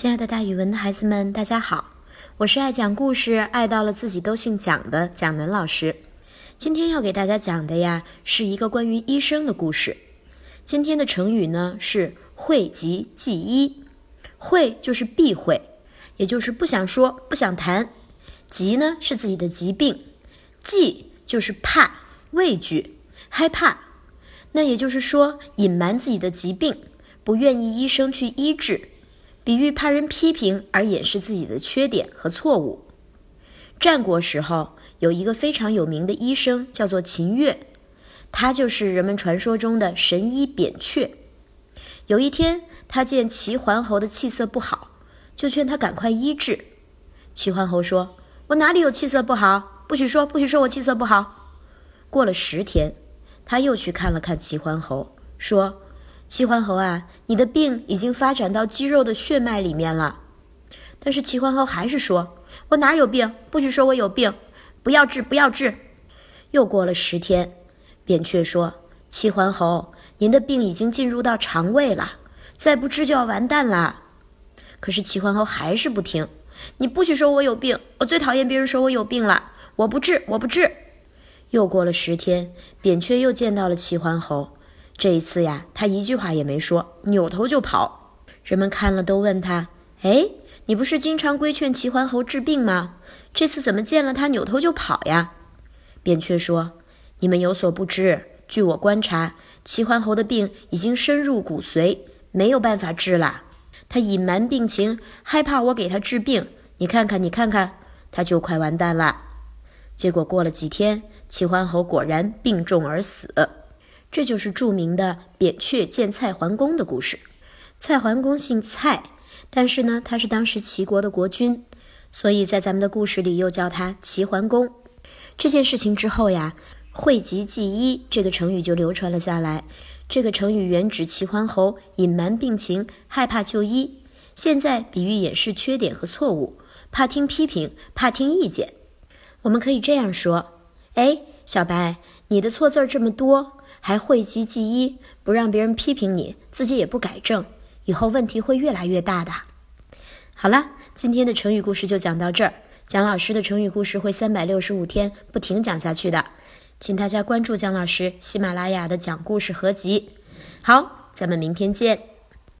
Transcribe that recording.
亲爱的，大语文的孩子们，大家好！我是爱讲故事、爱到了自己都姓蒋的蒋楠老师。今天要给大家讲的呀，是一个关于医生的故事。今天的成语呢是“讳疾忌医”。讳就是避讳，也就是不想说、不想谈；疾呢是自己的疾病，忌就是怕、畏惧、害怕。那也就是说，隐瞒自己的疾病，不愿意医生去医治。比喻怕人批评而掩饰自己的缺点和错误。战国时候有一个非常有名的医生，叫做秦越，他就是人们传说中的神医扁鹊。有一天，他见齐桓侯的气色不好，就劝他赶快医治。齐桓侯说：“我哪里有气色不好？不许说，不许说我气色不好。”过了十天，他又去看了看齐桓侯，说。齐桓侯啊，你的病已经发展到肌肉的血脉里面了。但是齐桓侯还是说：“我哪有病？不许说我有病，不要治，不要治。”又过了十天，扁鹊说：“齐桓侯，您的病已经进入到肠胃了，再不治就要完蛋了。”可是齐桓侯还是不听：“你不许说我有病，我最讨厌别人说我有病了，我不治，我不治。”又过了十天，扁鹊又见到了齐桓侯。这一次呀，他一句话也没说，扭头就跑。人们看了都问他：“哎，你不是经常规劝齐桓侯治病吗？这次怎么见了他扭头就跑呀？”扁鹊说：“你们有所不知，据我观察，齐桓侯的病已经深入骨髓，没有办法治了。他隐瞒病情，害怕我给他治病。你看看，你看看，他就快完蛋了。结果过了几天，齐桓侯果然病重而死。”这就是著名的扁鹊见蔡桓公的故事。蔡桓公姓蔡，但是呢，他是当时齐国的国君，所以在咱们的故事里又叫他齐桓公。这件事情之后呀，“讳疾忌医”这个成语就流传了下来。这个成语原指齐桓侯隐瞒病情，害怕就医；现在比喻掩饰缺点和错误，怕听批评，怕听意见。我们可以这样说：哎，小白，你的错字儿这么多。还讳疾忌医，不让别人批评你，自己也不改正，以后问题会越来越大的。好了，今天的成语故事就讲到这儿。蒋老师的成语故事会三百六十五天不停讲下去的，请大家关注蒋老师喜马拉雅的讲故事合集。好，咱们明天见。